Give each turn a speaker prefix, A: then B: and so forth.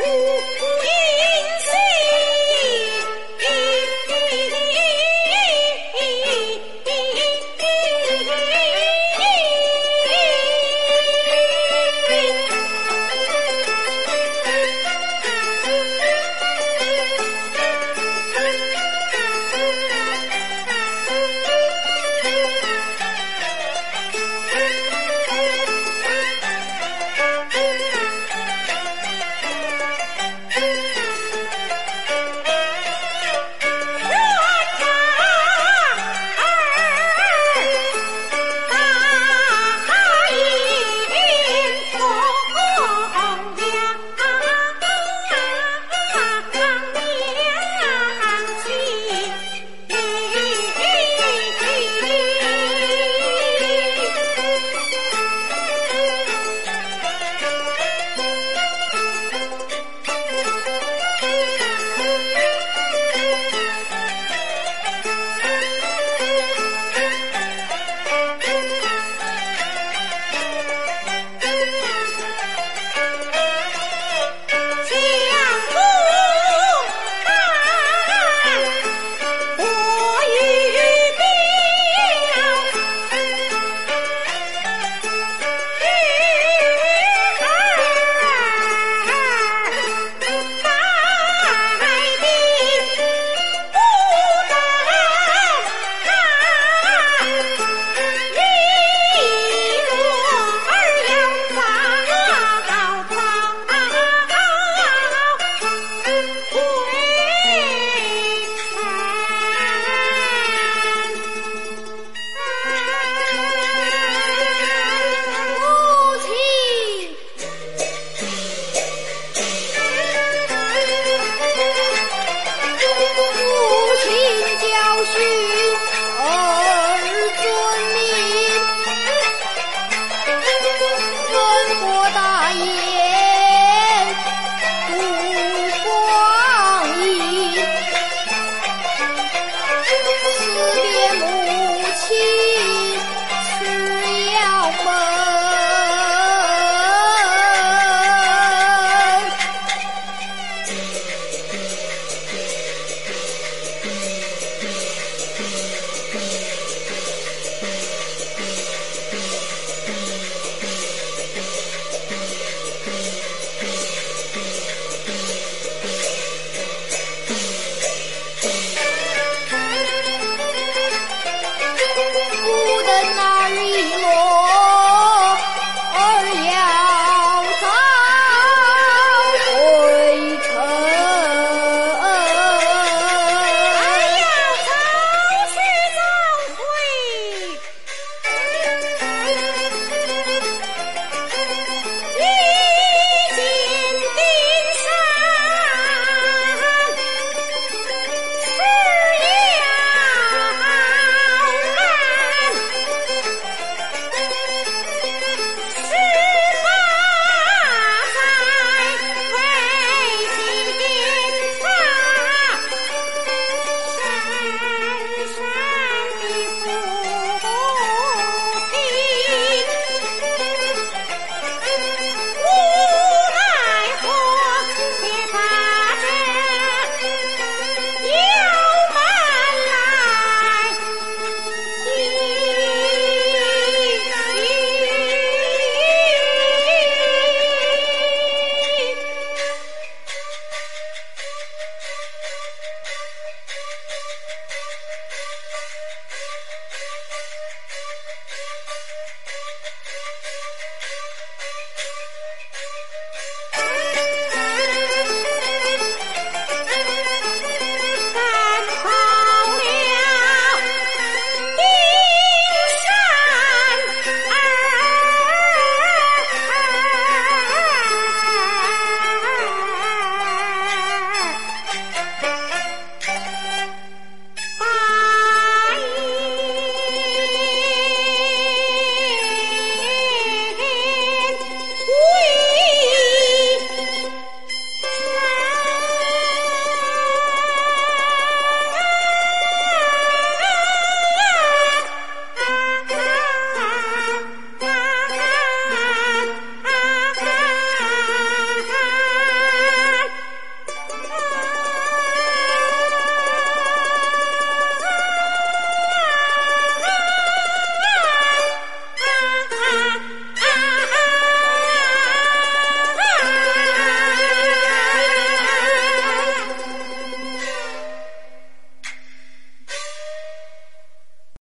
A: Woo!